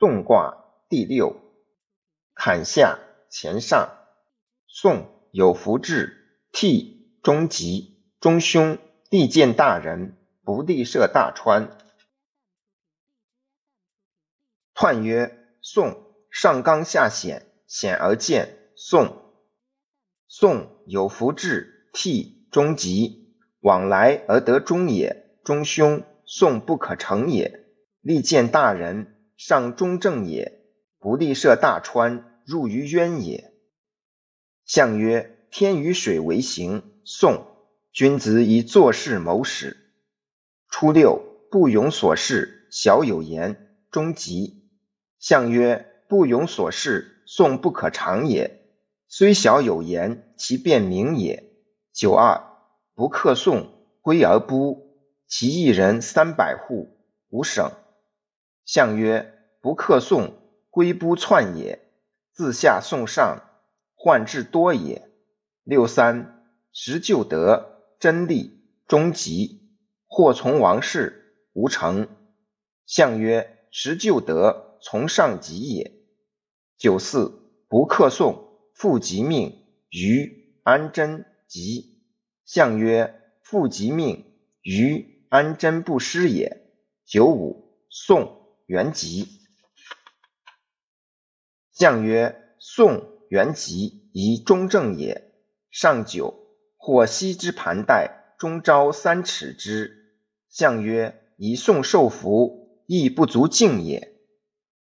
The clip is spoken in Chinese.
宋卦第六，坎下乾上。宋有福至，替中吉，中凶，利见大人，不利涉大川。彖曰：宋上刚下险，险而见。宋宋有福至，替中吉，往来而得中也，中凶，宋不可成也。利见大人。上中正也，不利涉大川，入于渊也。象曰：天与水为行。宋君子以做事谋始。初六，不庸所事，小有言。终吉。象曰：不庸所事，宋不可长也。虽小有言，其辩明也。九二，不克宋，归而不，其一人三百户，无省。象曰：不克讼，归不篡也。自下送上，患至多也。六三，时就得，真利，终吉。或从王室，无成。象曰：时就得，从上吉也。九四，不克讼，复吉命，于安贞吉。象曰：复吉命，于安贞不失也。九五，宋。元吉，相曰：宋元吉，宜中正也。上九，或西之盘带，中招三尺之。相曰：以宋受福，亦不足敬也。